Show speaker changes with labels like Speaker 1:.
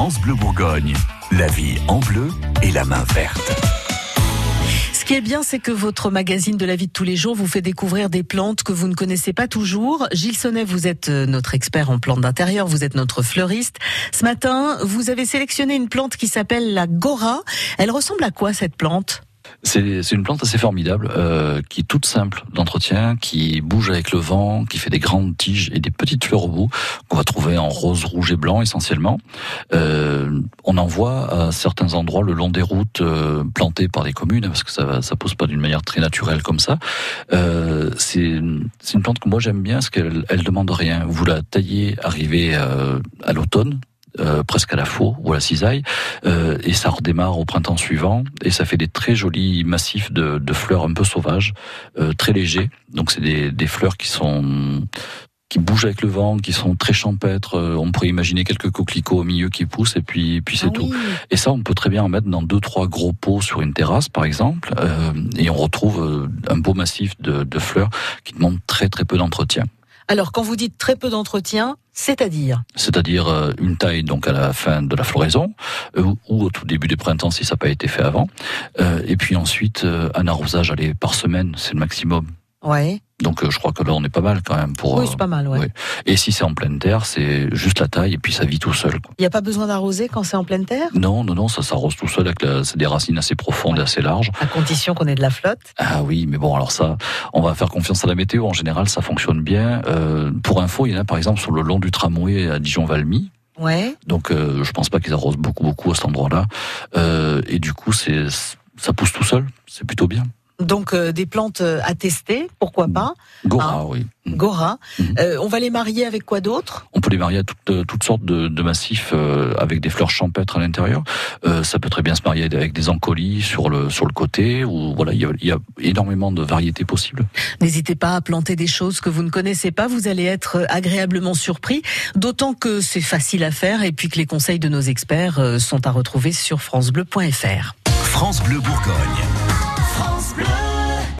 Speaker 1: France Bleu Bourgogne, la vie en bleu et la main verte.
Speaker 2: Ce qui est bien, c'est que votre magazine de la vie de tous les jours vous fait découvrir des plantes que vous ne connaissez pas toujours. Gilles Sonnet, vous êtes euh, notre expert en plantes d'intérieur, vous êtes notre fleuriste. Ce matin, vous avez sélectionné une plante qui s'appelle la Gora. Elle ressemble à quoi cette plante?
Speaker 3: C'est une plante assez formidable, euh, qui est toute simple d'entretien, qui bouge avec le vent, qui fait des grandes tiges et des petites fleurs au bout, qu'on va trouver en rose, rouge et blanc essentiellement. Euh, on en voit à certains endroits le long des routes euh, plantées par des communes, parce que ça ça pousse pas d'une manière très naturelle comme ça. Euh, c'est une plante que moi j'aime bien, parce qu'elle elle demande rien. Vous la taillez arrivée euh, à l'automne, euh, presque à la faux ou à la cisaille, euh, et ça redémarre au printemps suivant, et ça fait des très jolis massifs de, de fleurs un peu sauvages, euh, très légers. Donc c'est des, des, fleurs qui sont qui bougent avec le vent, qui sont très champêtres. On pourrait imaginer quelques coquelicots au milieu qui poussent, et puis puis c'est ah tout. Et ça, on peut très bien en mettre dans deux trois gros pots sur une terrasse, par exemple, et on retrouve un beau massif de, de fleurs qui demandent très très peu d'entretien.
Speaker 2: Alors, quand vous dites très peu d'entretien, c'est-à-dire
Speaker 3: C'est-à-dire euh, une taille donc à la fin de la floraison euh, ou au tout début du printemps si ça n'a pas été fait avant. Euh, et puis ensuite un arrosage allez, par semaine, c'est le maximum.
Speaker 2: Ouais.
Speaker 3: Donc euh, je crois que là on est pas mal quand même pour.
Speaker 2: Oui, c'est pas mal, ouais.
Speaker 3: Et si c'est en pleine terre, c'est juste la taille et puis ça vit tout seul.
Speaker 2: Il n'y a pas besoin d'arroser quand c'est en pleine terre?
Speaker 3: Non, non, non, ça s'arrose tout seul avec la... des racines assez profondes et assez larges.
Speaker 2: À condition qu'on ait de la flotte.
Speaker 3: Ah oui, mais bon alors ça, on va faire confiance à la météo. En général, ça fonctionne bien. Euh, pour info, il y en a par exemple sur le long du tramway à Dijon-Valmy.
Speaker 2: Ouais.
Speaker 3: Donc euh, je pense pas qu'ils arrosent beaucoup beaucoup à cet endroit-là. Euh, et du coup, c'est ça pousse tout seul. C'est plutôt bien.
Speaker 2: Donc euh, des plantes euh, à tester, pourquoi pas
Speaker 3: Gora, hein oui.
Speaker 2: Gora. Mm. Euh, on va les marier avec quoi d'autre?
Speaker 3: On peut les marier à toutes, toutes sortes de, de massifs avec des fleurs champêtres à l'intérieur. ça peut très bien se marier avec des encolis sur le sur le côté. Ou voilà, il y a, y a énormément de variétés possibles.
Speaker 2: N'hésitez pas à planter des choses que vous ne connaissez pas. Vous allez être agréablement surpris. D'autant que c'est facile à faire et puis que les conseils de nos experts sont à retrouver sur francebleu.fr.
Speaker 1: France Bleu Bourgogne.
Speaker 4: France Bleu.